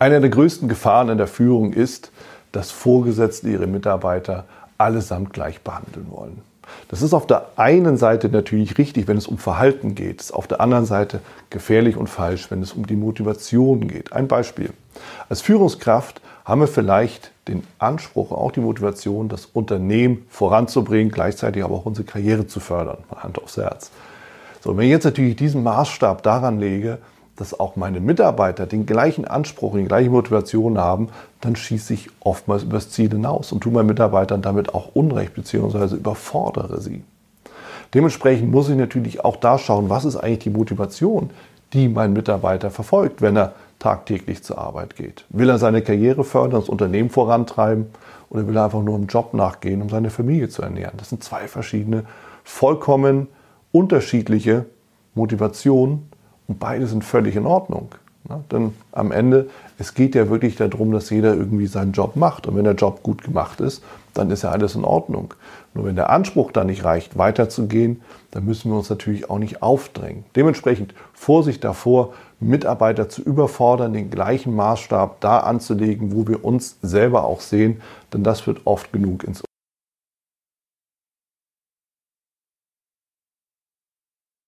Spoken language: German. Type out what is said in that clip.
Eine der größten Gefahren in der Führung ist, dass Vorgesetzte ihre Mitarbeiter allesamt gleich behandeln wollen. Das ist auf der einen Seite natürlich richtig, wenn es um Verhalten geht. Ist auf der anderen Seite gefährlich und falsch, wenn es um die Motivation geht. Ein Beispiel. Als Führungskraft haben wir vielleicht den Anspruch, auch die Motivation, das Unternehmen voranzubringen, gleichzeitig aber auch unsere Karriere zu fördern. Hand aufs Herz. So, wenn ich jetzt natürlich diesen Maßstab daran lege, dass auch meine Mitarbeiter den gleichen Anspruch, die gleiche Motivation haben, dann schieße ich oftmals übers Ziel hinaus und tue meinen Mitarbeitern damit auch Unrecht bzw. überfordere sie. Dementsprechend muss ich natürlich auch da schauen, was ist eigentlich die Motivation, die mein Mitarbeiter verfolgt, wenn er tagtäglich zur Arbeit geht. Will er seine Karriere fördern, das Unternehmen vorantreiben oder will er einfach nur im Job nachgehen, um seine Familie zu ernähren? Das sind zwei verschiedene, vollkommen unterschiedliche Motivationen und beide sind völlig in Ordnung. Ja, denn am Ende, es geht ja wirklich darum, dass jeder irgendwie seinen Job macht. Und wenn der Job gut gemacht ist, dann ist ja alles in Ordnung. Nur wenn der Anspruch da nicht reicht, weiterzugehen, dann müssen wir uns natürlich auch nicht aufdrängen. Dementsprechend Vorsicht davor, Mitarbeiter zu überfordern, den gleichen Maßstab da anzulegen, wo wir uns selber auch sehen, denn das wird oft genug ins